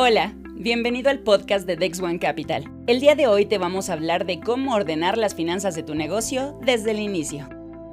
Hola, bienvenido al podcast de Dex One Capital. El día de hoy te vamos a hablar de cómo ordenar las finanzas de tu negocio desde el inicio.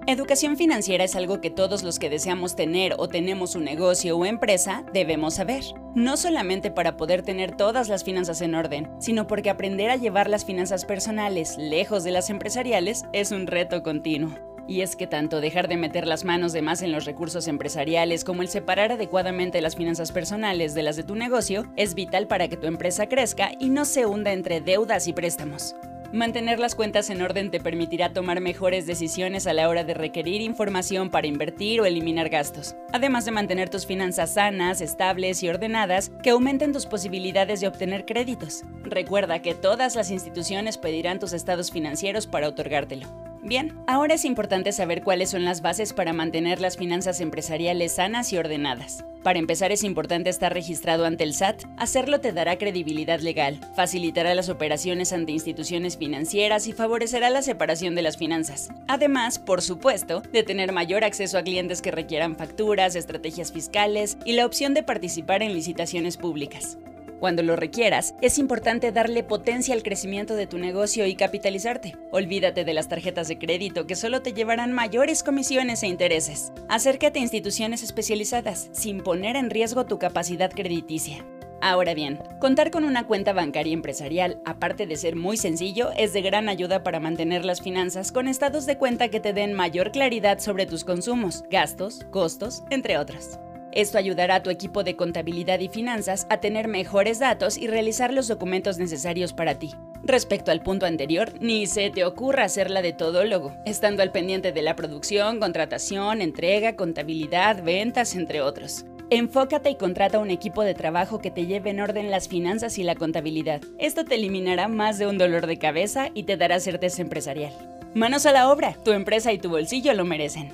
Educación financiera es algo que todos los que deseamos tener o tenemos un negocio o empresa debemos saber. No solamente para poder tener todas las finanzas en orden, sino porque aprender a llevar las finanzas personales lejos de las empresariales es un reto continuo. Y es que tanto dejar de meter las manos de más en los recursos empresariales como el separar adecuadamente las finanzas personales de las de tu negocio es vital para que tu empresa crezca y no se hunda entre deudas y préstamos. Mantener las cuentas en orden te permitirá tomar mejores decisiones a la hora de requerir información para invertir o eliminar gastos, además de mantener tus finanzas sanas, estables y ordenadas que aumenten tus posibilidades de obtener créditos. Recuerda que todas las instituciones pedirán tus estados financieros para otorgártelo. Bien, ahora es importante saber cuáles son las bases para mantener las finanzas empresariales sanas y ordenadas. Para empezar es importante estar registrado ante el SAT, hacerlo te dará credibilidad legal, facilitará las operaciones ante instituciones financieras y favorecerá la separación de las finanzas. Además, por supuesto, de tener mayor acceso a clientes que requieran facturas, estrategias fiscales y la opción de participar en licitaciones públicas. Cuando lo requieras, es importante darle potencia al crecimiento de tu negocio y capitalizarte. Olvídate de las tarjetas de crédito que solo te llevarán mayores comisiones e intereses. Acércate a instituciones especializadas sin poner en riesgo tu capacidad crediticia. Ahora bien, contar con una cuenta bancaria empresarial, aparte de ser muy sencillo, es de gran ayuda para mantener las finanzas con estados de cuenta que te den mayor claridad sobre tus consumos, gastos, costos, entre otros. Esto ayudará a tu equipo de contabilidad y finanzas a tener mejores datos y realizar los documentos necesarios para ti. Respecto al punto anterior, ni se te ocurra hacerla de todólogo, estando al pendiente de la producción, contratación, entrega, contabilidad, ventas, entre otros. Enfócate y contrata un equipo de trabajo que te lleve en orden las finanzas y la contabilidad. Esto te eliminará más de un dolor de cabeza y te dará certeza empresarial. Manos a la obra, tu empresa y tu bolsillo lo merecen.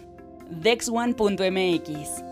Dex1.mx